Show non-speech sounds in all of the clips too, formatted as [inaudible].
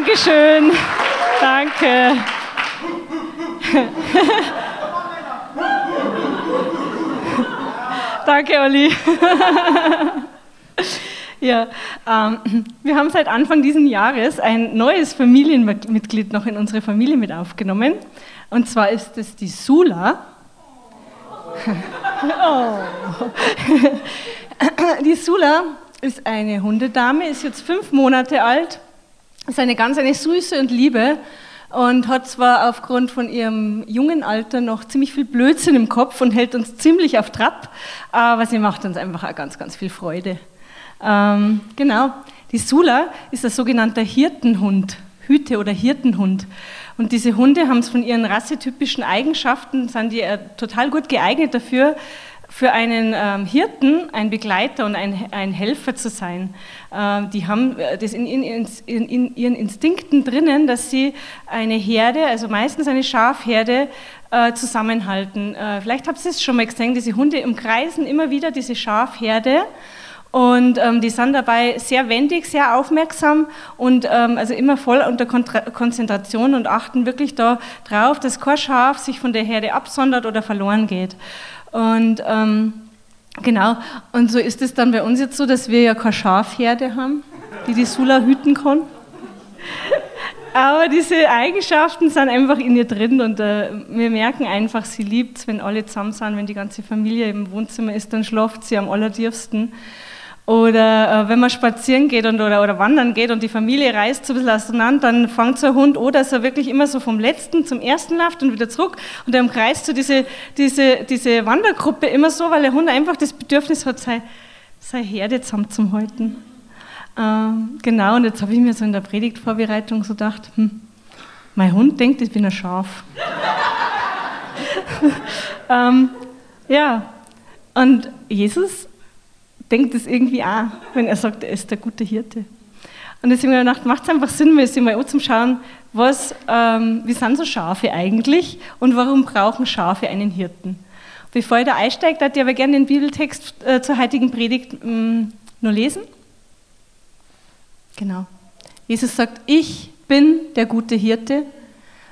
Dankeschön. Danke. Danke, Olli. ja, ähm, wir haben seit Anfang dieses Jahres ein neues Familienmitglied noch in unsere Familie mit aufgenommen. Und zwar ist es die Sula. [laughs] oh. die Sula ist eine Hundedame, ist jetzt fünf Monate alt, ist eine ganz eine süße und liebe und hat zwar aufgrund von ihrem jungen Alter noch ziemlich viel Blödsinn im Kopf und hält uns ziemlich auf Trab, aber sie macht uns einfach auch ganz, ganz viel Freude. Ähm, genau, die Sula ist ein sogenannter Hirtenhund, Hüte- oder Hirtenhund. Und diese Hunde haben es von ihren rassetypischen Eigenschaften, sind die äh, total gut geeignet dafür, für einen ähm, Hirten ein Begleiter und ein, ein Helfer zu sein. Äh, die haben äh, das in, in, in, in, ihren Instinkten drinnen, dass sie eine Herde, also meistens eine Schafherde, äh, zusammenhalten. Äh, vielleicht habt ihr es schon mal gesehen, diese Hunde umkreisen immer wieder diese Schafherde. Und ähm, die sind dabei sehr wendig, sehr aufmerksam und ähm, also immer voll unter Kontra Konzentration und achten wirklich darauf, dass kein Schaf sich von der Herde absondert oder verloren geht. Und ähm, genau, und so ist es dann bei uns jetzt so, dass wir ja keine Schafherde haben, die die Sula hüten kann. [laughs] Aber diese Eigenschaften sind einfach in ihr drin und äh, wir merken einfach, sie liebt es, wenn alle zusammen sind, wenn die ganze Familie im Wohnzimmer ist, dann schlaft sie am allertiefsten. Oder äh, wenn man spazieren geht und, oder, oder wandern geht und die Familie reist so ein bisschen auseinander, dann fängt so ein Hund an, dass er wirklich immer so vom letzten zum ersten läuft und wieder zurück. Und er umkreist so diese, diese, diese Wandergruppe immer so, weil der Hund einfach das Bedürfnis hat, seine, seine Herde zusammenzuhalten. Ähm, genau, und jetzt habe ich mir so in der Predigtvorbereitung so gedacht, hm, mein Hund denkt, ich bin ein Schaf. [laughs] ähm, ja, und Jesus denkt es irgendwie auch, wenn er sagt, er ist der gute Hirte. Und deswegen habe ich gedacht, macht es einfach Sinn, mir mal anzuschauen, was, ähm, wie sind so Schafe eigentlich und warum brauchen Schafe einen Hirten? Bevor ich da einsteige, würde ich aber gerne den Bibeltext äh, zur heutigen Predigt ähm, nur lesen. Genau. Jesus sagt, ich bin der gute Hirte.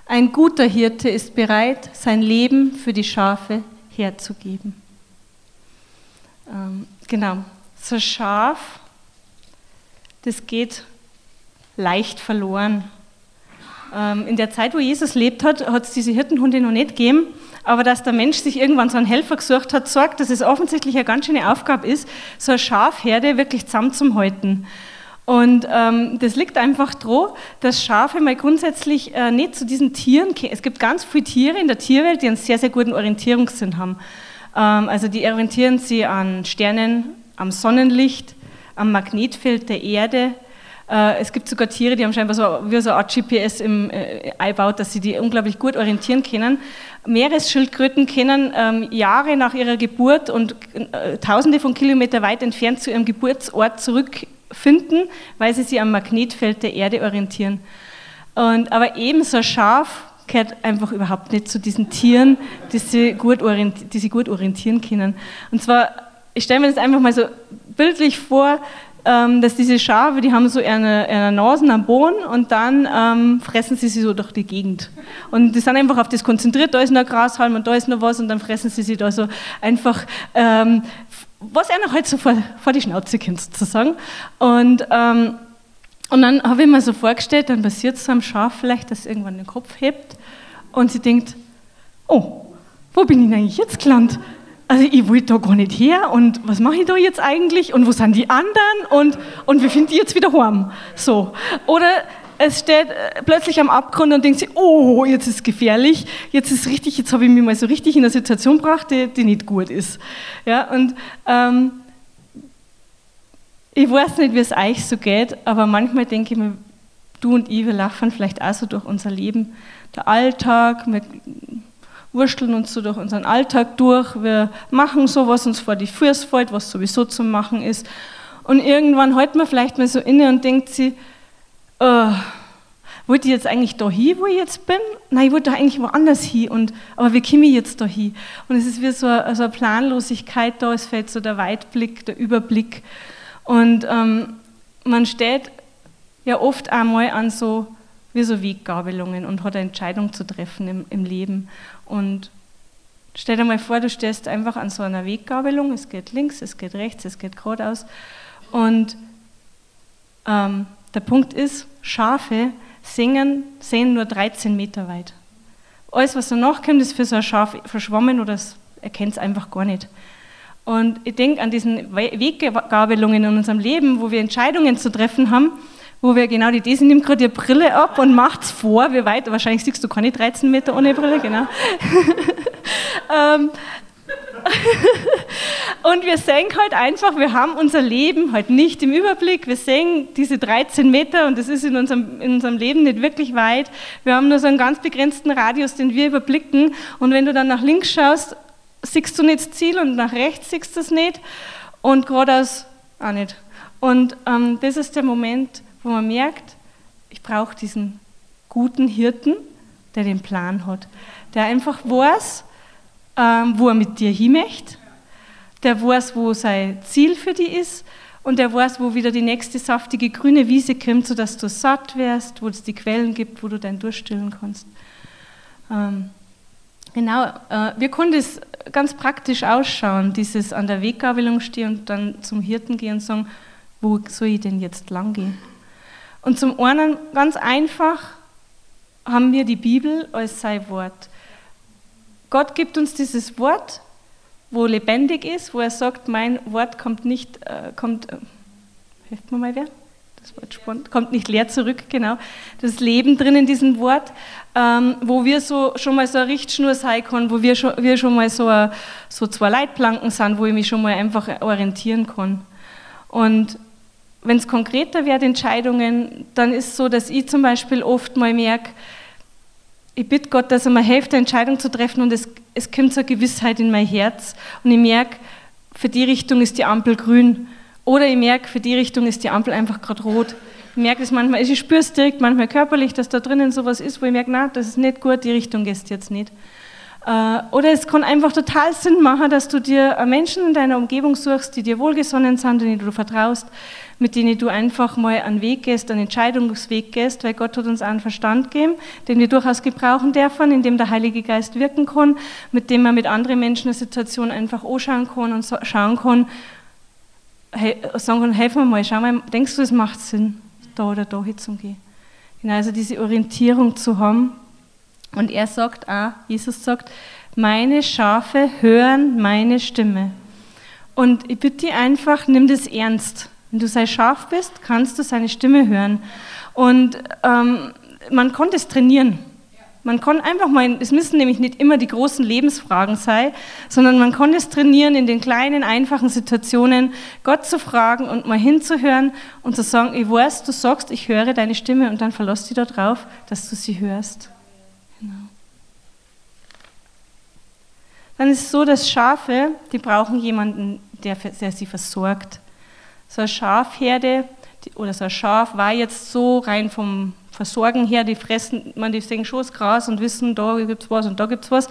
Ein guter Hirte ist bereit, sein Leben für die Schafe herzugeben. Ähm, genau, so Schaf, das geht leicht verloren. Ähm, in der Zeit, wo Jesus lebt hat, hat es diese Hirtenhunde noch nicht gegeben. Aber dass der Mensch sich irgendwann so einen Helfer gesucht hat, sorgt, dass es offensichtlich eine ganz schöne Aufgabe ist, so eine Schafherde wirklich zusammenzuhalten. Und ähm, das liegt einfach daran, dass Schafe mal grundsätzlich äh, nicht zu diesen Tieren, es gibt ganz viele Tiere in der Tierwelt, die einen sehr, sehr guten Orientierungssinn haben. Ähm, also die orientieren sich an Sternen, am Sonnenlicht, am Magnetfeld der Erde. Äh, es gibt sogar Tiere, die haben scheinbar so, wie so eine Art GPS im, äh, eingebaut, dass sie die unglaublich gut orientieren können. Meeresschildkröten können ähm, Jahre nach ihrer Geburt und äh, tausende von Kilometern weit entfernt zu ihrem Geburtsort zurückfinden, weil sie sich am Magnetfeld der Erde orientieren. Und, aber ebenso scharf gehört einfach überhaupt nicht zu diesen Tieren, die sie gut, die sie gut orientieren können. Und zwar, ich stelle mir das einfach mal so bildlich vor, ähm, dass diese Schafe, die haben so eine, eine Nasen am Boden und dann ähm, fressen sie sie so durch die Gegend. Und die sind einfach auf das konzentriert, da ist noch Grashalm und da ist noch was und dann fressen sie sie da so einfach, ähm, was einer halt so vor, vor die Schnauze kommt sozusagen. Und ähm, und dann habe ich mir so vorgestellt, dann passiert es so einem Schaf vielleicht, dass irgendwann den Kopf hebt und sie denkt, oh, wo bin ich denn eigentlich jetzt gelandet? Also ich wollte da gar nicht her und was mache ich da jetzt eigentlich und wo sind die anderen und, und wie finde ich jetzt wieder heim? So. Oder es steht äh, plötzlich am Abgrund und denkt sie, oh, jetzt ist gefährlich, jetzt ist richtig, jetzt habe ich mich mal so richtig in eine Situation gebracht, die, die nicht gut ist. Ja, und ähm, ich weiß nicht, wie es euch so geht, aber manchmal denke ich mir, du und ich, wir laufen vielleicht auch so durch unser Leben. Der Alltag, wir wursteln uns so durch unseren Alltag durch, wir machen so, was uns vor die Füße fällt, was sowieso zu machen ist. Und irgendwann hält man vielleicht mal so inne und denkt sie, oh, wollte ich jetzt eigentlich da hin, wo ich jetzt bin? Nein, ich wollte doch eigentlich woanders hin. Und, aber wie komme ich jetzt da hin? Und es ist wie so eine, so eine Planlosigkeit da, es fällt so der Weitblick, der Überblick. Und ähm, man steht ja oft einmal an so, wie so Weggabelungen und hat eine Entscheidung zu treffen im, im Leben. Und stell dir mal vor, du stehst einfach an so einer Weggabelung, es geht links, es geht rechts, es geht geradeaus. Und ähm, der Punkt ist, Schafe singen, sehen nur 13 Meter weit. Alles, was danach kommt, ist für so ein Schaf verschwommen oder es erkennt es einfach gar nicht. Und ich denke an diesen Weggabelungen in unserem Leben, wo wir Entscheidungen zu treffen haben, wo wir genau die Idee nimmt gerade ihre Brille ab und macht es vor, wie weit, wahrscheinlich siehst du keine 13 Meter ohne Brille, genau. [laughs] ähm, [laughs] und wir sehen halt einfach, wir haben unser Leben halt nicht im Überblick. Wir sehen diese 13 Meter und das ist in unserem, in unserem Leben nicht wirklich weit. Wir haben nur so einen ganz begrenzten Radius, den wir überblicken. Und wenn du dann nach links schaust, siehst du nicht das Ziel und nach rechts siehst du es nicht und geradeaus auch nicht. Und ähm, das ist der Moment, wo man merkt, ich brauche diesen guten Hirten, der den Plan hat, der einfach weiß, ähm, wo er mit dir hin möchte, der weiß, wo sein Ziel für dich ist und der weiß, wo wieder die nächste saftige grüne Wiese kommt, sodass du satt wirst, wo es die Quellen gibt, wo du dein durchstillen kannst. Ähm, genau, äh, wir können das ganz praktisch ausschauen, dieses an der Weggabelung stehen und dann zum Hirten gehen und sagen, wo soll ich denn jetzt lang gehen? Und zum einen ganz einfach haben wir die Bibel als sein Wort. Gott gibt uns dieses Wort, wo lebendig ist, wo er sagt, mein Wort kommt nicht, äh, kommt, äh, hilft mir mal wer? Das Wort spannend, kommt nicht leer zurück, genau. Das Leben drin in diesem Wort, ähm, wo wir so schon mal so eine Richtschnur sein können, wo wir schon, wir schon mal so, a, so zwei Leitplanken sind, wo ich mich schon mal einfach orientieren kann. Und wenn es konkreter wird, Entscheidungen, dann ist es so, dass ich zum Beispiel oft mal merke, ich bitte Gott, dass er mir hilft, eine Entscheidung zu treffen und es, es kommt so eine Gewissheit in mein Herz und ich merke, für die Richtung ist die Ampel grün oder ich merke, für die Richtung ist die Ampel einfach gerade rot. Ich merke es manchmal, ich spüre es direkt manchmal körperlich, dass da drinnen sowas ist, wo ich merke, na, das ist nicht gut, die Richtung gehst jetzt nicht. Äh, oder es kann einfach total Sinn machen, dass du dir Menschen in deiner Umgebung suchst, die dir wohlgesonnen sind, denen du vertraust, mit denen du einfach mal einen Weg gehst, einen Entscheidungsweg gehst, weil Gott hat uns einen Verstand gegeben, den wir durchaus gebrauchen dürfen, in dem der Heilige Geist wirken kann, mit dem man mit anderen Menschen eine Situation einfach anschauen kann und schauen kann, hey, sagen kann, helfen wir mal, schau mal, denkst du, es macht Sinn, da oder da hinzugehen? Genau, also diese Orientierung zu haben, und er sagt auch, Jesus sagt, meine Schafe hören meine Stimme. Und ich bitte dich einfach, nimm das ernst. Wenn du sein Schaf bist, kannst du seine Stimme hören. Und ähm, man konnte es trainieren. Man kann einfach mal, es müssen nämlich nicht immer die großen Lebensfragen sein, sondern man kann es trainieren, in den kleinen, einfachen Situationen Gott zu fragen und mal hinzuhören und zu sagen, ich weiß, du sagst, ich höre deine Stimme und dann verlass dich darauf, dass du sie hörst. Genau. Dann ist es so, dass Schafe, die brauchen jemanden, der, der sie versorgt. So eine Schafherde oder so ein Schaf war jetzt so rein vom Versorgen her, die fressen, man, die sehen schon das Gras und wissen, da gibt es was und da gibt es was.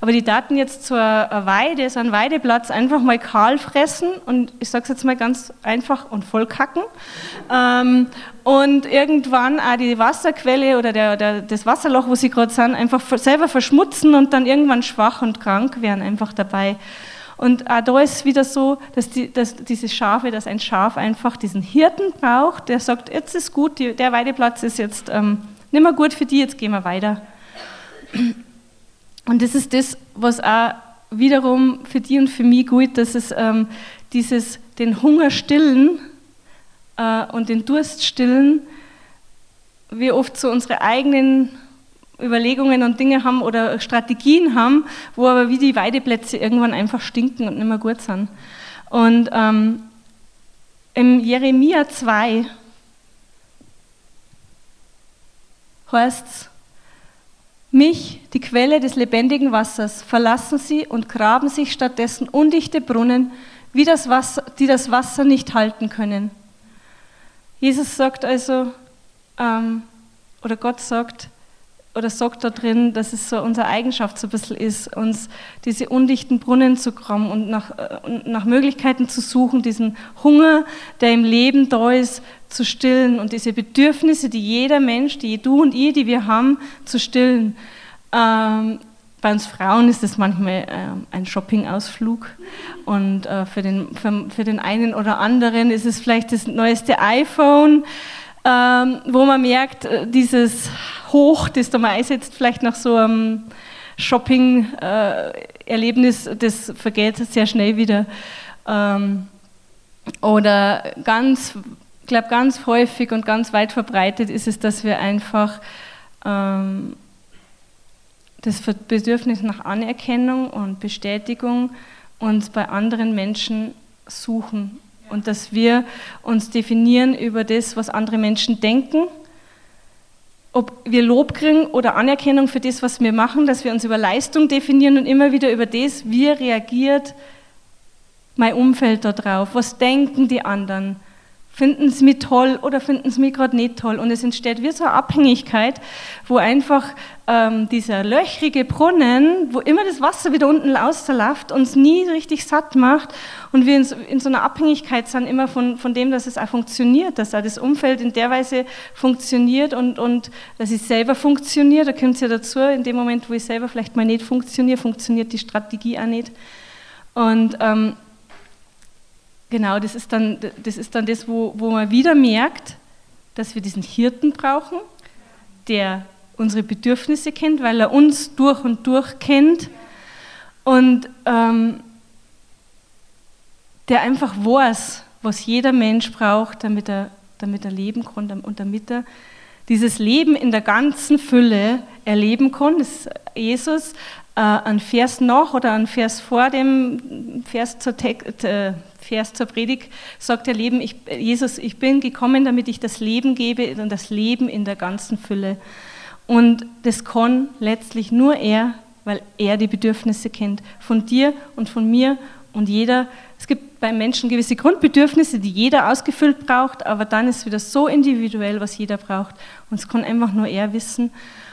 Aber die Daten jetzt zur Weide, so einen Weideplatz, einfach mal kahl fressen und ich sage es jetzt mal ganz einfach und voll kacken. Ähm, und irgendwann auch die Wasserquelle oder der, der, das Wasserloch, wo sie gerade sind, einfach selber verschmutzen und dann irgendwann schwach und krank werden einfach dabei. Und auch da ist es wieder so, dass, die, dass diese Schafe, dass ein Schaf einfach diesen Hirten braucht, der sagt, jetzt ist gut, die, der Weideplatz ist jetzt ähm, nicht mehr gut für die, jetzt gehen wir weiter. Und das ist das, was auch wiederum für die und für mich gut, dass es ähm, dieses, den Hunger stillen äh, und den Durst stillen, wir oft so unsere eigenen Überlegungen und Dinge haben oder Strategien haben, wo aber wie die Weideplätze irgendwann einfach stinken und nicht mehr gut sind. Und ähm, im Jeremia 2 heißt es, mich, die Quelle des lebendigen Wassers, verlassen sie und graben sich stattdessen undichte Brunnen, wie das Wasser, die das Wasser nicht halten können. Jesus sagt also, ähm, oder Gott sagt, oder sagt da drin, dass es so unsere Eigenschaft so ein bisschen ist, uns diese undichten Brunnen zu kommen und nach, und nach Möglichkeiten zu suchen, diesen Hunger, der im Leben da ist, zu stillen und diese Bedürfnisse, die jeder Mensch, die du und ich, die wir haben, zu stillen. Ähm, bei uns Frauen ist es manchmal äh, ein Shoppingausflug und äh, für, den, für, für, den einen oder anderen ist es vielleicht das neueste iPhone, ähm, wo man merkt, äh, dieses Hoch, das da mal einsetzt, vielleicht nach so einem Shopping-Erlebnis, äh, das vergeht sehr schnell wieder. Ähm, oder ganz, ich glaube, ganz häufig und ganz weit verbreitet ist es, dass wir einfach ähm, das Bedürfnis nach Anerkennung und Bestätigung uns bei anderen Menschen suchen und dass wir uns definieren über das, was andere Menschen denken, ob wir Lob kriegen oder Anerkennung für das, was wir machen, dass wir uns über Leistung definieren und immer wieder über das, wie reagiert mein Umfeld darauf, was denken die anderen, finden sie mich toll oder finden sie mich gerade nicht toll. Und es entsteht wie so eine Abhängigkeit, wo einfach ähm, dieser löchrige Brunnen, wo immer das Wasser wieder unten rausläuft, uns nie richtig satt macht und wir in so, in so, einer Abhängigkeit sind immer von, von dem, dass es auch funktioniert, dass auch das Umfeld in der Weise funktioniert und, und dass ich selber funktioniere. Da kommt es ja dazu, in dem Moment, wo ich selber vielleicht mal nicht funktioniere, funktioniert die Strategie auch nicht. Und ähm, Genau, das ist dann das, ist dann das wo, wo man wieder merkt, dass wir diesen Hirten brauchen, der unsere Bedürfnisse kennt, weil er uns durch und durch kennt und ähm, der einfach weiß, was jeder Mensch braucht, damit er, damit er leben kann und damit er dieses Leben in der ganzen Fülle erleben kann. Das Jesus äh, ein Vers nach oder ein Vers vor dem Vers zur, äh, Vers zur Predigt sagt der Leben, ich, Jesus, ich bin gekommen, damit ich das Leben gebe und das Leben in der ganzen Fülle. Und das kann letztlich nur er, weil er die Bedürfnisse kennt. Von dir und von mir und jeder. Es gibt bei Menschen gewisse Grundbedürfnisse, die jeder ausgefüllt braucht, aber dann ist wieder so individuell, was jeder braucht. Und es kann einfach nur er wissen.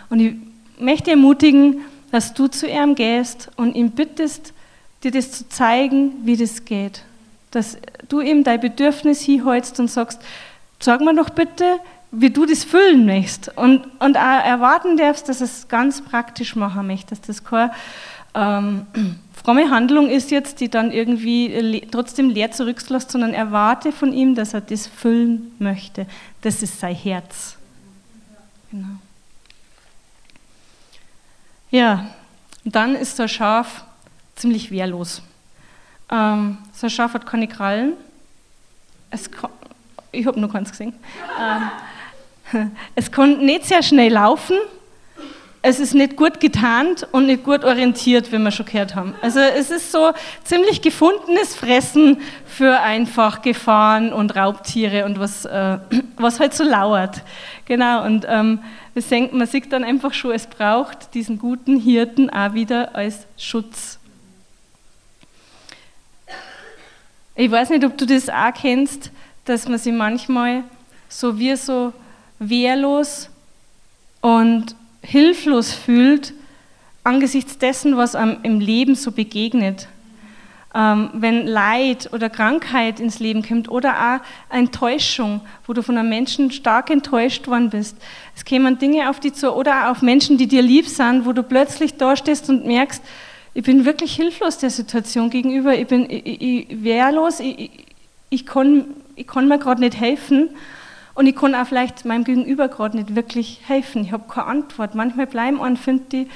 Und ich möchte ermutigen, dass du zu ihm gehst und ihm bittest, dir das zu zeigen, wie das geht dass du ihm dein Bedürfnis hinholst und sagst, sag mir doch bitte, wie du das füllen möchtest. Und, und erwarten darfst, dass es ganz praktisch machen möchtest, dass das keine ähm, fromme Handlung ist jetzt, die dann irgendwie le trotzdem leer zurücklässt, sondern erwarte von ihm, dass er das füllen möchte. Das ist sein Herz. Genau. Ja, und dann ist ein Schaf ziemlich wehrlos. Ähm, ein Schaf hat keine Krallen. Es ich habe noch keins gesehen. Ähm, [laughs] es kann nicht sehr schnell laufen. Es ist nicht gut getarnt und nicht gut orientiert, wie wir schon gehört haben. Also es ist so ziemlich gefundenes Fressen für einfach Gefahren und Raubtiere und was, äh, [clears throat] was halt so lauert. Genau, und ähm, man sieht dann einfach schon, es braucht diesen guten Hirten auch wieder als Schutz Ich weiß nicht, ob du das auch kennst, dass man sich manchmal so wie so wehrlos und hilflos fühlt angesichts dessen, was einem im Leben so begegnet. Ähm, wenn Leid oder Krankheit ins Leben kommt oder auch Enttäuschung, wo du von einem Menschen stark enttäuscht worden bist. Es kämen Dinge auf dich zu oder auch auf Menschen, die dir lieb sind, wo du plötzlich da stehst und merkst, ich bin wirklich hilflos der Situation gegenüber. Ich bin ich, ich, wehrlos. Ich, ich, kann, ich kann mir gerade nicht helfen. Und ich kann auch vielleicht meinem Gegenüber gerade nicht wirklich helfen. Ich habe keine Antwort. Manchmal, bleiben einem, die,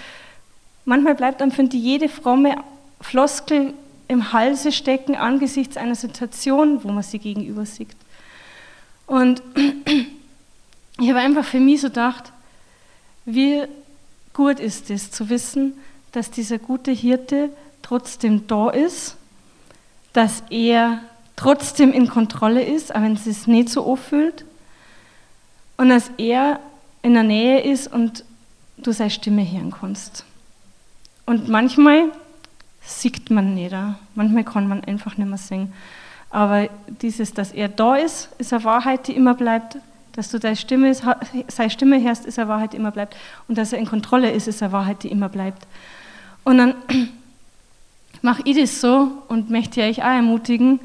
manchmal bleibt einem, finde ich, jede fromme Floskel im Halse stecken angesichts einer Situation, wo man sie gegenüber sieht. Und [clears throat] ich habe einfach für mich so gedacht, wie gut ist es zu wissen, dass dieser gute Hirte trotzdem da ist, dass er trotzdem in Kontrolle ist, auch wenn es sich nicht so anfühlt, und dass er in der Nähe ist und du seine Stimme hören kannst. Und manchmal sieht man nicht, manchmal kann man einfach nicht mehr singen. Aber dieses, dass er da ist, ist eine Wahrheit, die immer bleibt. dass du deine Stimme, seine Stimme hörst, ist eine Wahrheit, die immer bleibt. Und dass er in Kontrolle ist, ist eine Wahrheit, die immer bleibt. Und dann [clears throat] mache ich das so und möchte euch auch ermutigen,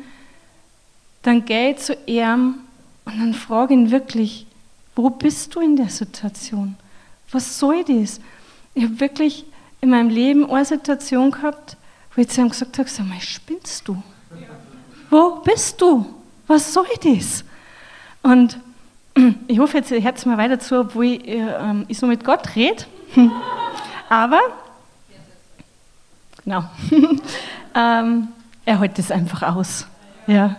dann ich zu ihm und dann frage ihn wirklich, wo bist du in der Situation? Was soll das? Ich habe wirklich in meinem Leben eine Situation gehabt, wo ich zu ihm gesagt habe, sag mal, spinnst du? Wo bist du? Was soll das? Und [clears throat] ich hoffe, jetzt hört es mal weiter zu, obwohl ich, äh, ich so mit Gott rede. [laughs] Aber, genau, [laughs] ähm, er hält es einfach aus. Ja.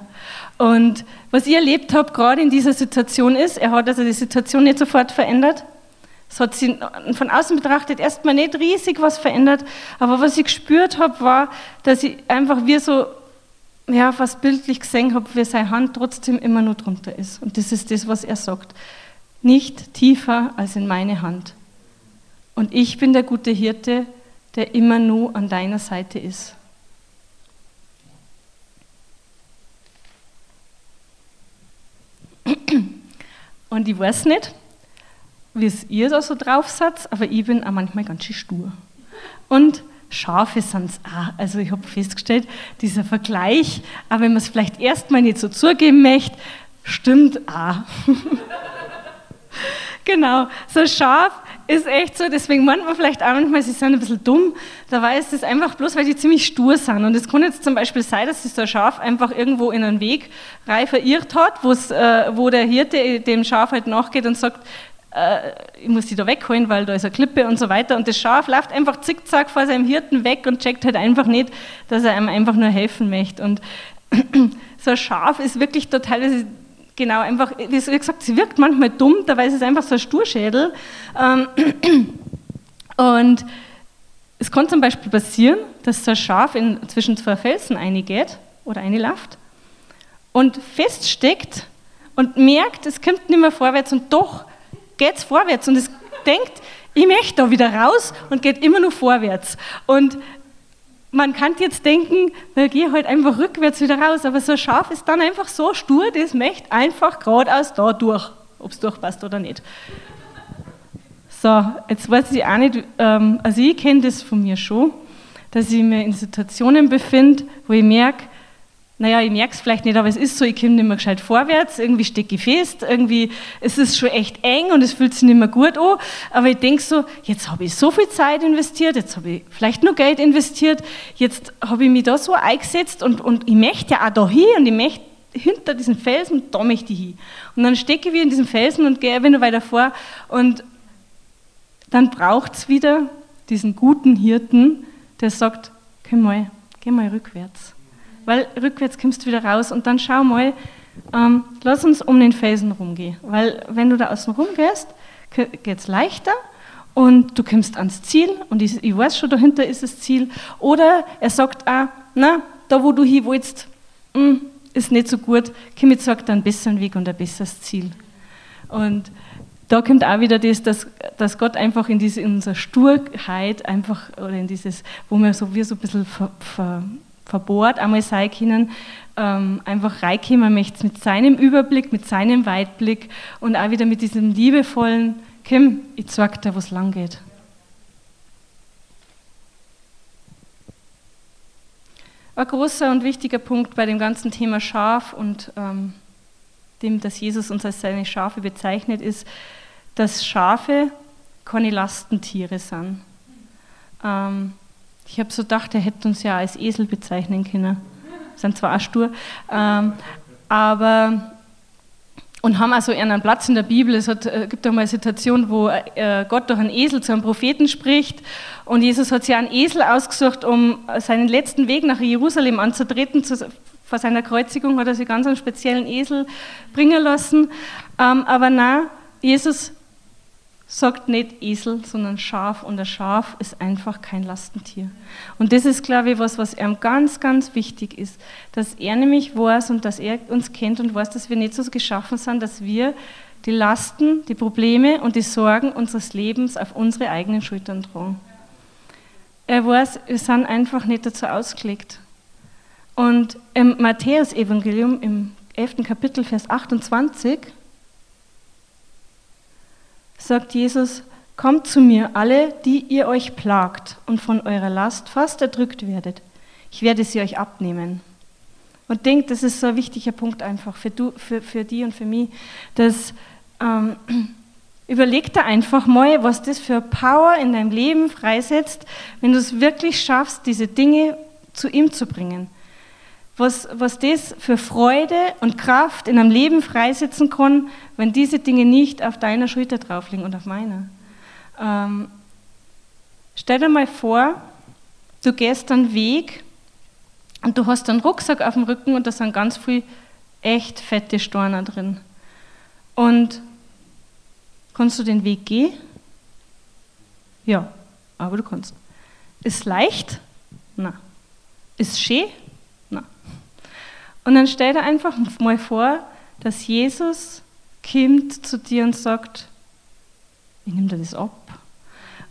Und was ich erlebt habe, gerade in dieser Situation ist, er hat also die Situation nicht sofort verändert. Es hat sich von außen betrachtet erstmal nicht riesig was verändert, aber was ich gespürt habe, war, dass ich einfach wie so, ja, fast bildlich gesehen habe, wie seine Hand trotzdem immer nur drunter ist. Und das ist das, was er sagt. Nicht tiefer als in meine Hand. Und ich bin der gute Hirte, der immer nur an deiner Seite ist. Und ich weiß nicht, wie es ihr da so drauf seid, aber ich bin auch manchmal ganz schön stur. Und Schafe sind es auch. Also ich habe festgestellt, dieser Vergleich, auch wenn man es vielleicht erstmal nicht so zugeben möchte, stimmt auch. [laughs] genau, so Schaf ist echt so, deswegen meint man vielleicht auch manchmal, sie sind ein bisschen dumm. Dabei ist es einfach bloß, weil die ziemlich stur sind. Und es kann jetzt zum Beispiel sein, dass sich so ein Schaf einfach irgendwo in einen Weg rein verirrt hat, äh, wo der Hirte dem Schaf halt nachgeht und sagt, äh, ich muss die da wegholen, weil da ist eine Klippe und so weiter. Und das Schaf läuft einfach zickzack vor seinem Hirten weg und checkt halt einfach nicht, dass er ihm einfach nur helfen möchte. Und [clears throat] so ein Schaf ist wirklich total, genau, einfach, wie gesagt, sie wirkt manchmal dumm, dabei ist es einfach so ein Sturschädel. Ähm, [clears throat] und es kann zum Beispiel passieren, dass so ein Schaf in, zwischen zwei Felsen eingeht oder einläuft und feststeckt und merkt, es kommt nicht mehr vorwärts und doch geht es vorwärts und es denkt, ich möchte da wieder raus und geht immer nur vorwärts. Und man kann jetzt denken, na, geh halt einfach rückwärts wieder raus, aber so ein Schaf ist dann einfach so stur, das möchte einfach geradeaus da durch, ob es durchpasst oder nicht. So, jetzt weiß ich auch nicht, ähm, also ich kenne das von mir schon, dass ich mich in Situationen befinde, wo ich merke, naja, ich merke es vielleicht nicht, aber es ist so, ich komme nicht mehr gescheit vorwärts, irgendwie stecke ich fest, irgendwie es ist schon echt eng und es fühlt sich nicht mehr gut an, aber ich denke so, jetzt habe ich so viel Zeit investiert, jetzt habe ich vielleicht nur Geld investiert, jetzt habe ich mich da so eingesetzt und, und ich möchte ja auch da hin und ich möchte hinter diesem Felsen, da möchte ich hin. Und dann stecke ich wieder in diesem Felsen und gehe wieder weiter vor und dann braucht es wieder diesen guten Hirten, der sagt, geh mal, geh mal rückwärts weil rückwärts kommst du wieder raus und dann schau mal, ähm, lass uns um den Felsen rumgehen, weil wenn du da außen rum gehst, geht es leichter und du kommst ans Ziel und ich, ich, weiß schon, dahinter ist das Ziel. Oder er sagt auch, na, da wo du hin willst, mh, hm, ist nicht so gut, komm jetzt sagt einen besseren Weg und ein besseres Ziel. Und da kommt auch wieder das, dass, dass Gott einfach in, diese, in unserer Sturheit einfach, oder in dieses, wo wir so, wir so ein bisschen ver, ver, verbohrt einmal sein können, ähm, einfach reinkommen möchte mit seinem Überblick, mit seinem Weitblick und auch wieder mit diesem liebevollen, Kim, ich zeig dir, wo es lang geht. Ein großer und wichtiger Punkt bei dem ganzen Thema Schaf und ähm, dem, dass Jesus uns als seine Schafe bezeichnet, ist, dass Schafe keine Lastentiere sind. Ähm, ich habe so gedacht, er hätte uns ja als Esel bezeichnen können. Sind zwar auch stur, ähm, aber und haben also einen Platz in der Bibel. Es hat, äh, gibt auch mal eine Situation, wo äh, Gott durch einen Esel zu einem Propheten spricht und Jesus hat sich einen Esel ausgesucht, um seinen letzten Weg nach Jerusalem anzutreten. Zu, vor seiner Kreuzigung hat er sich ganz einen speziellen Esel bringen lassen. Ähm, aber na, Jesus sagt nicht Esel, sondern Schaf und ein Schaf ist einfach kein Lastentier. Und das ist, glaube ich, was, was ihm ganz, ganz wichtig ist, dass er nämlich weiß und dass er uns kennt und weiß, dass wir nicht so geschaffen sind, dass wir die Lasten, die Probleme und die Sorgen unseres Lebens auf unsere eigenen Schultern tragen. Er weiß, wir sind einfach nicht dazu ausgelegt. Und im Matthäus-Evangelium, im 11. Kapitel, Vers 28, sagt Jesus, kommt zu mir alle, die ihr euch plagt und von eurer Last fast erdrückt werdet. Ich werde sie euch abnehmen. Und denkt, das ist so ein wichtiger Punkt einfach für, du, für, für die und für mich, dass ähm, [clears throat] überleg da einfach mal, was das für Power in deinem Leben freisetzt, wenn du es wirklich schaffst, diese Dinge zu ihm zu bringen. Was, was das für Freude und Kraft in einem Leben freisetzen kann, wenn diese Dinge nicht auf deiner Schulter drauf liegen und auf meiner. Ähm, stell dir mal vor, du gehst einen Weg und du hast einen Rucksack auf dem Rücken und da sind ganz viele echt fette Storner drin. Und kannst du den Weg gehen? Ja, aber du kannst. Ist leicht? Na. Ist schön? Und dann stell dir einfach mal vor, dass Jesus kommt zu dir und sagt, ich nehme dir das ab.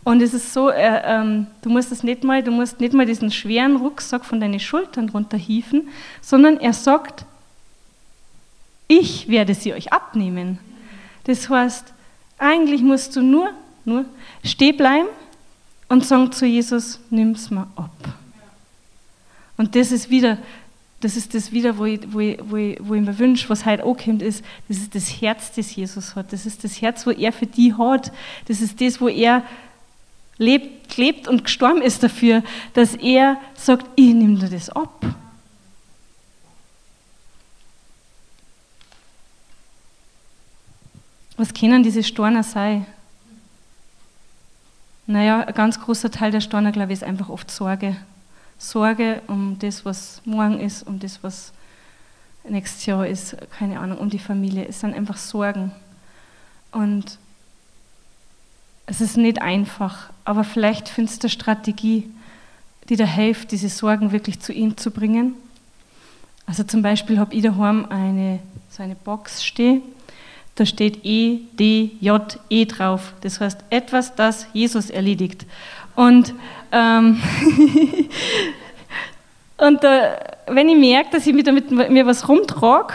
Und es ist so, äh, ähm, du musst es nicht mal, du musst nicht mal diesen schweren Rucksack von deinen Schultern runterhieven, sondern er sagt, ich werde sie euch abnehmen. Das heißt, eigentlich musst du nur, nur stehen bleiben und sagen zu Jesus, nimm es mal ab. Und das ist wieder, das ist das wieder, wo ich, wo ich, wo ich, wo ich mir wünsche, was heute ankommt, ist, das ist das Herz, das Jesus hat. Das ist das Herz, wo er für die hat. Das ist das, wo er lebt, lebt und gestorben ist dafür, dass er sagt, ich nehme dir das ab. Was können diese Storner sein? Naja, ein ganz großer Teil der Storner, glaube ich, ist einfach oft Sorge. Sorge um das, was morgen ist, um das, was nächstes Jahr ist, keine Ahnung, um die Familie. Es sind einfach Sorgen. Und es ist nicht einfach, aber vielleicht findest du eine Strategie, die dir hilft, diese Sorgen wirklich zu ihm zu bringen. Also zum Beispiel habe ich daheim eine, so eine Box stehen, da steht E, D, J, E drauf. Das heißt etwas, das Jesus erledigt. Und, ähm, [laughs] und äh, wenn ich merke, dass ich mir damit mir was rumtrage,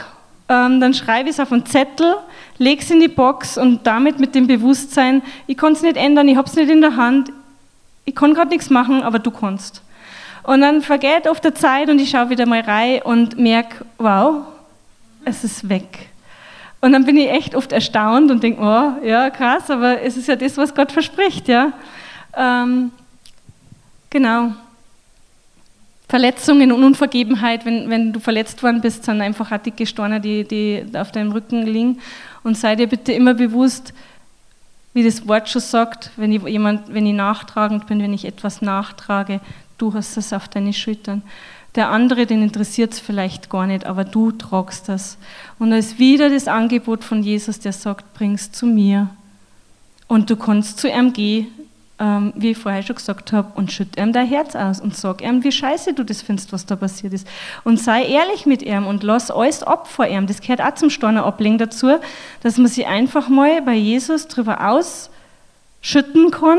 ähm, dann schreibe ich es auf einen Zettel, lege es in die Box und damit mit dem Bewusstsein, ich kann es nicht ändern, ich habe es nicht in der Hand, ich kann gerade nichts machen, aber du kannst. Und dann vergeht oft der Zeit und ich schaue wieder mal rein und merke, wow, es ist weg. Und dann bin ich echt oft erstaunt und denke, oh, ja, krass, aber es ist ja das, was Gott verspricht, ja. Ähm, genau. Verletzungen und Unvergebenheit, wenn, wenn du verletzt worden bist, sind einfach auch dicke Storner, die, die auf deinem Rücken liegen. Und sei dir bitte immer bewusst, wie das Wort schon sagt, wenn ich, jemand, wenn ich nachtragend bin, wenn ich etwas nachtrage, du hast das auf deine Schultern. Der andere, den interessiert es vielleicht gar nicht, aber du tragst das. Und da ist wieder das Angebot von Jesus, der sagt, bring's zu mir. Und du kannst zu ihm gehen, ähm, wie ich vorher schon gesagt habe, und schütt ihm dein Herz aus und sag ihm, wie scheiße du das findest, was da passiert ist. Und sei ehrlich mit ihm und lass alles ab vor ihm. Das gehört auch zum Storner ablegen dazu, dass man sich einfach mal bei Jesus drüber ausschütten kann.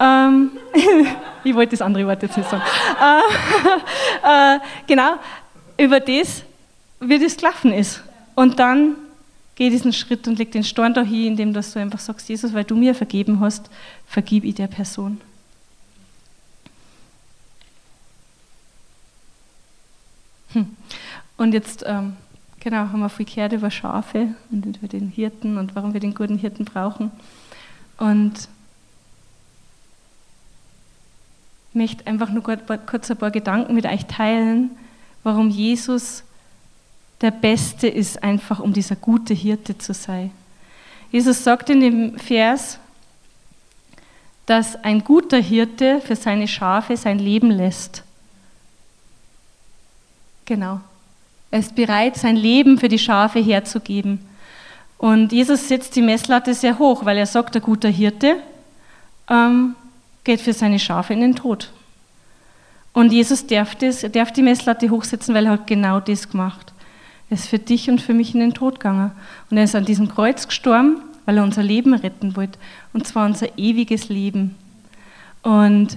Ähm, [laughs] ich wollte das andere Wort jetzt nicht sagen. äh, [laughs] äh, genau, über das, wie das gelaufen ist. Und dann Geh diesen Schritt und leg den Storn da hin, indem du einfach sagst, Jesus, weil du mir vergeben hast, vergib ich der Person. Hm. Und jetzt, ähm, genau, haben wir viel gehört über Schafe und über den Hirten und warum wir den guten Hirten brauchen. Und ich möchte einfach nur kurz ein paar Gedanken mit euch teilen, warum Jesus der Beste ist, einfach um dieser gute Hirte zu sein. Jesus sagt in dem Vers, dass ein guter Hirte für seine Schafe sein Leben lässt. Genau. Er ist bereit, sein Leben für die Schafe herzugeben. Und Jesus setzt die Messlatte sehr hoch, weil er sagt, der gute Hirte ähm, geht für seine Schafe in den Tod. Und Jesus darf, das, darf die Messlatte hochsetzen, weil er hat genau das gemacht. Er ist für dich und für mich in den Tod gegangen. Und er ist an diesem Kreuz gestorben, weil er unser Leben retten wollte. Und zwar unser ewiges Leben. Und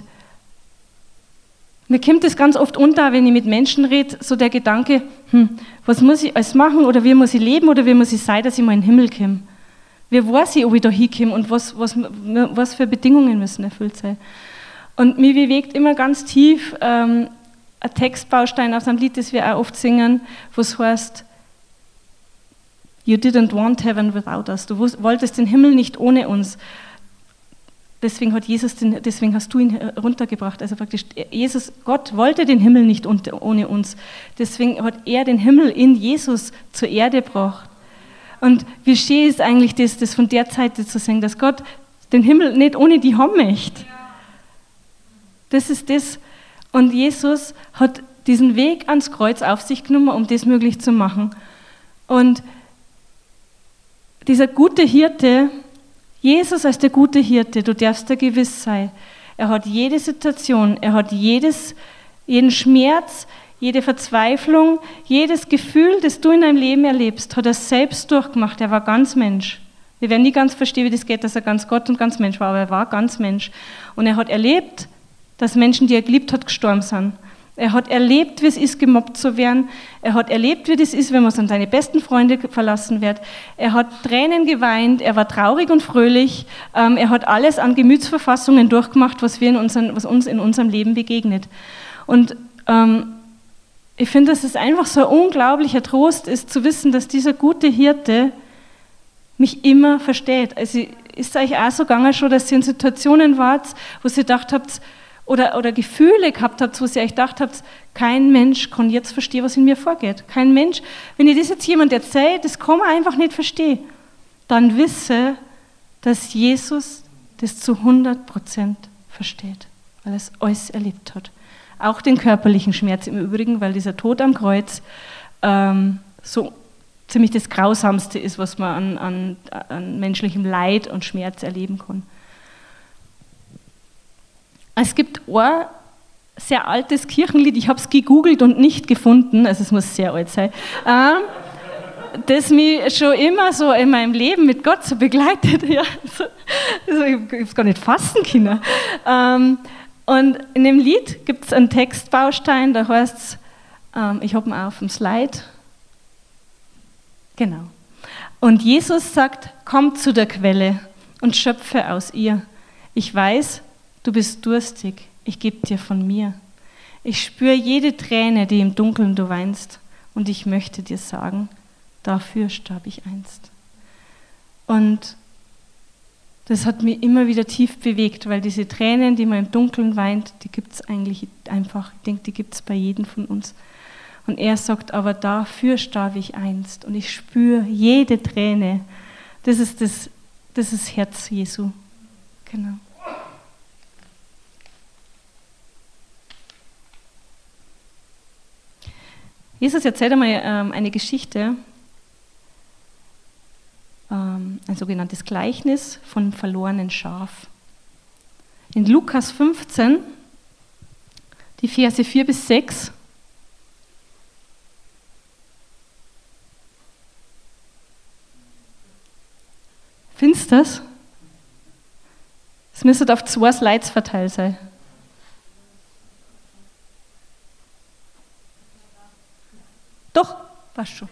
mir kommt das ganz oft unter, wenn ich mit Menschen rede, so der Gedanke, hm, was muss ich alles machen oder wie muss ich leben oder wie muss ich sein, dass ich mal in den Himmel komme. Wer weiß ich, ob ich da hinkomme und was, was, was für Bedingungen müssen erfüllt sein. Und mir bewegt immer ganz tief ähm, ein Textbaustein aus einem Lied, das wir auch oft singen, wo es heißt, You didn't want heaven without us. Du wolltest den Himmel nicht ohne uns. Deswegen hat Jesus den, deswegen hast du ihn runtergebracht. Also praktisch, Jesus, Gott wollte den Himmel nicht ohne uns. Deswegen hat er den Himmel in Jesus zur Erde gebracht. Und wie schön ist eigentlich das, das von der Zeit zu sehen, dass Gott den Himmel nicht ohne die haben möchte. Das ist das. Und Jesus hat diesen Weg ans Kreuz auf sich genommen, um das möglich zu machen. Und dieser gute Hirte, Jesus als der gute Hirte, du darfst dir gewiss sein, er hat jede Situation, er hat jedes, jeden Schmerz, jede Verzweiflung, jedes Gefühl, das du in deinem Leben erlebst, hat er selbst durchgemacht. Er war ganz Mensch. Wir werden nie ganz verstehen, wie das geht, dass er ganz Gott und ganz Mensch war, aber er war ganz Mensch. Und er hat erlebt, dass Menschen, die er geliebt hat, gestorben sind. Er hat erlebt, wie es ist, gemobbt zu werden. Er hat erlebt, wie es ist, wenn man von seine besten Freunde verlassen wird. Er hat Tränen geweint, er war traurig und fröhlich. Ähm, er hat alles an Gemütsverfassungen durchgemacht, was, wir in unseren, was uns in unserem Leben begegnet. Und ähm, ich finde, dass es einfach so ein unglaublicher Trost ist, zu wissen, dass dieser gute Hirte mich immer versteht. Also ist es euch auch so gegangen schon, dass ihr in Situationen wart, wo ihr gedacht habt, oder, oder Gefühle gehabt habt, wo ihr euch gedacht habt, kein Mensch kann jetzt verstehen, was in mir vorgeht. Kein Mensch, wenn ihr das jetzt jemand erzählt, das kann man einfach nicht verstehen, dann wisse, dass Jesus das zu 100 Prozent versteht, weil er es alles erlebt hat. Auch den körperlichen Schmerz im Übrigen, weil dieser Tod am Kreuz ähm, so ziemlich das Grausamste ist, was man an, an, an menschlichem Leid und Schmerz erleben kann. Es gibt ein sehr altes Kirchenlied, ich habe es gegoogelt und nicht gefunden, also es muss sehr alt sein, ähm, das mich schon immer so in meinem Leben mit Gott so begleitet. [laughs] Ja, also ich habe es gar nicht fassen können. Ähm, und in dem Lied gibt es einen Textbaustein, da heißt es, ähm, ich habe ihn auf dem Slide. Genau. Und Jesus sagt, komm zu der Quelle und schöpfe aus ihr. Ich weiß, Du bist durstig, ich gebe dir von mir. Ich spüre jede Träne, die im Dunkeln du weinst, und ich möchte dir sagen, dafür starb ich einst. Und das hat mich immer wieder tief bewegt, weil diese Tränen, die man im Dunkeln weint, die gibt es eigentlich einfach, ich denke, die gibt es bei jedem von uns. Und er sagt, aber dafür starb ich einst und ich spüre jede Träne. Das ist das, das ist Herz Jesu. Genau. Jesus erzählt einmal ähm, eine Geschichte, ähm, ein sogenanntes Gleichnis von verlorenen Schaf. In Lukas 15, die Verse 4 bis 6, Findest du das? Es müsste auf zwei Slides verteilt sein. Doch, passt schon.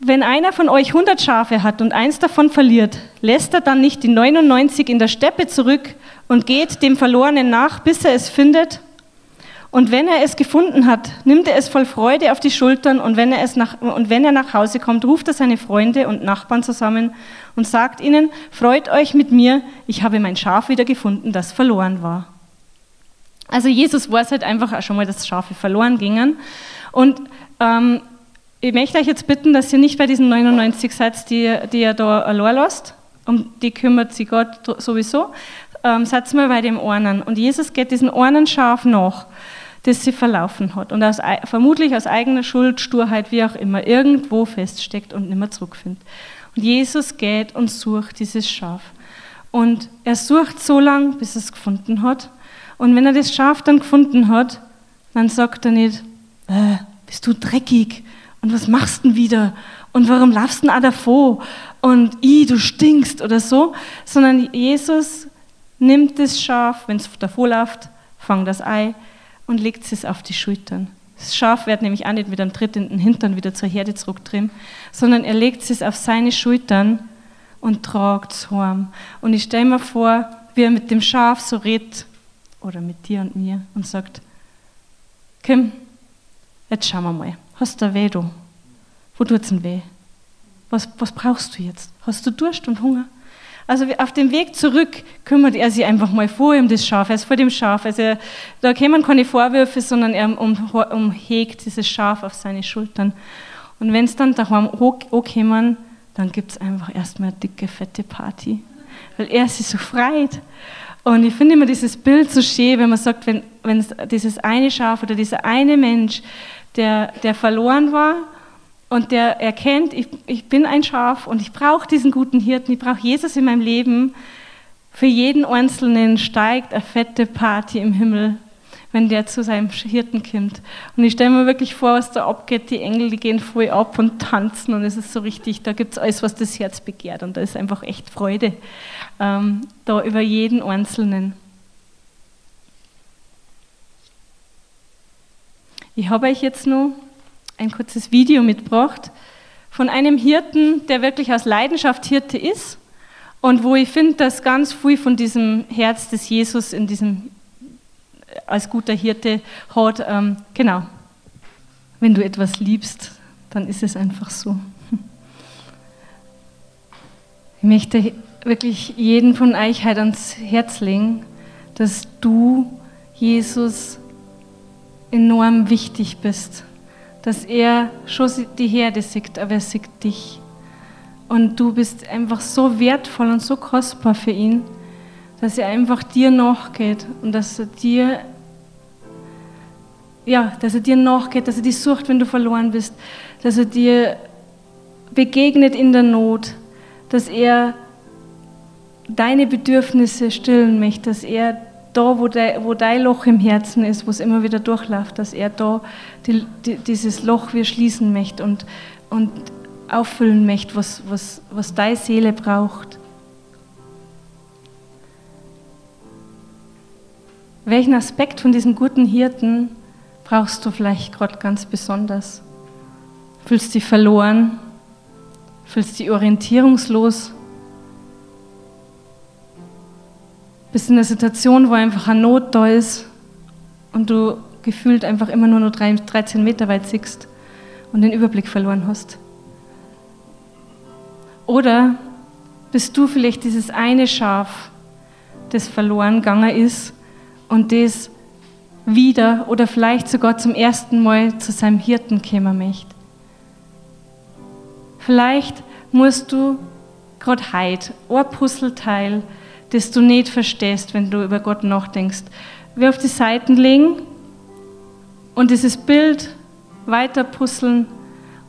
Wenn einer von euch 100 Schafe hat und eins davon verliert, lässt er dann nicht die 99 in der Steppe zurück und geht dem Verlorenen nach, bis er es findet? Und wenn er es gefunden hat, nimmt er es voll Freude auf die Schultern und wenn er, es nach, und wenn er nach Hause kommt, ruft er seine Freunde und Nachbarn zusammen und sagt ihnen, freut euch mit mir, ich habe mein Schaf wieder gefunden, das verloren war. Also Jesus weiß halt einfach auch schon mal, dass Schafe verloren gingen. Und ähm, ich möchte euch jetzt bitten, dass ihr nicht bei diesen 99 seid, die, die ihr da allein lasst. Um die kümmert sich Gott sowieso. Ähm, seid mal bei dem einen. Und Jesus geht diesen einen Schaf nach, das sie verlaufen hat. Und aus, vermutlich aus eigener Schuld, Sturheit, wie auch immer, irgendwo feststeckt und nicht mehr zurückfindet. Und Jesus geht und sucht dieses Schaf. Und er sucht so lange, bis es gefunden hat. Und wenn er das Schaf dann gefunden hat, dann sagt er nicht, äh, bist du dreckig und was machst du denn wieder und warum laufst du denn auch davor und i, du stinkst oder so, sondern Jesus nimmt das Schaf, wenn es davor läuft, fängt das Ei und legt es auf die Schultern. Das Schaf wird nämlich auch nicht mit einem Tritt in den Hintern wieder zur Herde zurückdrehen, sondern er legt es auf seine Schultern und tragt es heim. Und ich stelle mir vor, wie er mit dem Schaf so redet, oder mit dir und mir, und sagt, Kim, jetzt schauen wir mal, hast du weh, du? Wo tut's denn weh? Was, was brauchst du jetzt? Hast du Durst und Hunger? Also auf dem Weg zurück kümmert er sich einfach mal vor ihm das Schaf, er ist vor dem Schaf. Also da kämen keine Vorwürfe, sondern er umhegt dieses Schaf auf seine Schultern. Und wenn es dann daheim ankommen, dann gibt es einfach erstmal eine dicke, fette Party. Weil er sich so freut. Und ich finde immer dieses Bild so schön, wenn man sagt, wenn, wenn dieses eine Schaf oder dieser eine Mensch, der, der verloren war und der erkennt, ich, ich bin ein Schaf und ich brauche diesen guten Hirten, ich brauche Jesus in meinem Leben, für jeden Einzelnen steigt eine fette Party im Himmel, wenn der zu seinem Hirten kommt. Und ich stelle mir wirklich vor, was da abgeht. Die Engel, die gehen voll ab und tanzen und es ist so richtig, da gibt es alles, was das Herz begehrt und da ist einfach echt Freude ähm, da über jeden Einzelnen. Ich habe euch jetzt noch ein kurzes Video mitgebracht von einem Hirten, der wirklich aus Leidenschaft Hirte ist und wo ich finde, dass ganz viel von diesem Herz des Jesus in diesem als guter Hirte hat. Ähm, genau. Wenn du etwas liebst, dann ist es einfach so. [laughs] Ich möchte wirklich jeden von euch halt ans Herz legen, dass du Jesus enorm wichtig bist. Dass er schon die Herde sieht, aber er sieht dich. Und du bist einfach so wertvoll und so kostbar für ihn, dass er einfach dir nachgeht und dass er dir ja, dass er dir nachgeht, dass er dich sucht, wenn du verloren bist, dass er dir begegnet in der Not, dass er deine Bedürfnisse stillen möchte, dass er da, wo, de, wo dein Loch im Herzen ist, wo es immer wieder durchläuft, dass er da die, die, dieses Loch wir schließen möchte und, und auffüllen möchte, was, was, was deine Seele braucht. Welchen Aspekt von diesem guten Hirten brauchst du vielleicht gerade ganz besonders? Fühlst dich verloren? Fühlst dich orientierungslos? bist in einer Situation, wo einfach eine Not da ist und du gefühlt einfach immer nur noch 13 Meter weit siehst und den Überblick verloren hast. Oder bist du vielleicht dieses eine Schaf, das verloren gegangen ist und das wieder oder vielleicht sogar zum ersten Mal zu seinem Hirten kommen möchte. Vielleicht musst du gerade heute ein Puzzleteil das du nicht verstehst, wenn du über Gott nachdenkst. Wir auf die Seiten legen und dieses Bild weiter puzzeln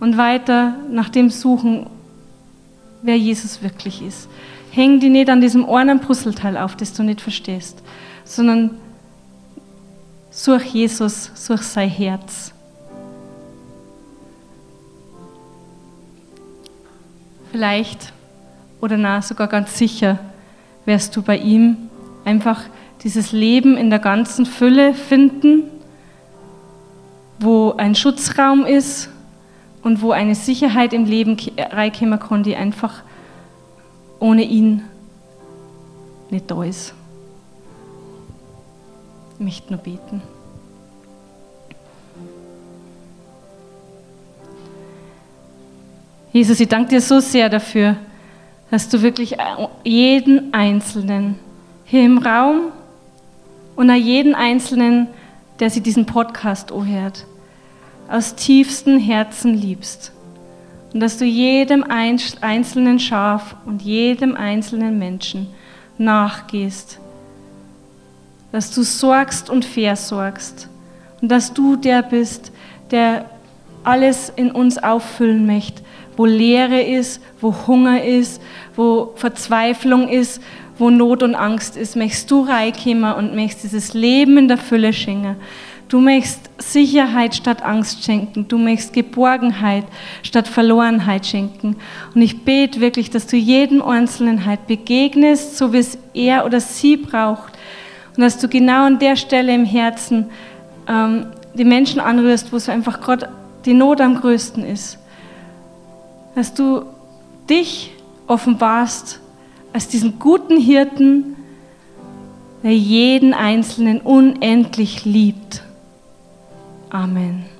und weiter nach dem suchen, wer Jesus wirklich ist. Häng die nicht an diesem einen Puzzleteil auf, das du nicht verstehst, sondern such Jesus, such sein Herz. Vielleicht oder na, sogar ganz sicher wirst du bei ihm einfach dieses Leben in der ganzen Fülle finden, wo ein Schutzraum ist und wo eine Sicherheit im Leben reinkommen kann, die einfach ohne ihn nicht da ist. Möchte nur beten. Jesus, ich danke dir so sehr dafür, dass du wirklich jeden Einzelnen hier im Raum und an jeden Einzelnen, der sich diesen Podcast anhört, aus tiefstem Herzen liebst. Und dass du jedem einzelnen Schaf und jedem einzelnen Menschen nachgehst. Dass du sorgst und versorgst. Und dass du der bist, der alles in uns auffüllen möchte, wo Leere ist, wo Hunger ist, wo Verzweiflung ist, wo Not und Angst ist, möchtest du reinkommen und möchtest dieses Leben in der Fülle schenken. Du möchtest Sicherheit statt Angst schenken. Du möchtest Geborgenheit statt Verlorenheit schenken. Und ich bete wirklich, dass du jedem Einzelnen halt begegnest, so wie es er oder sie braucht. Und dass du genau an der Stelle im Herzen ähm, die Menschen anrührst, wo es einfach gerade die Not am größten ist. Dass du dich offenbarst als diesen guten Hirten, der jeden Einzelnen unendlich liebt. Amen.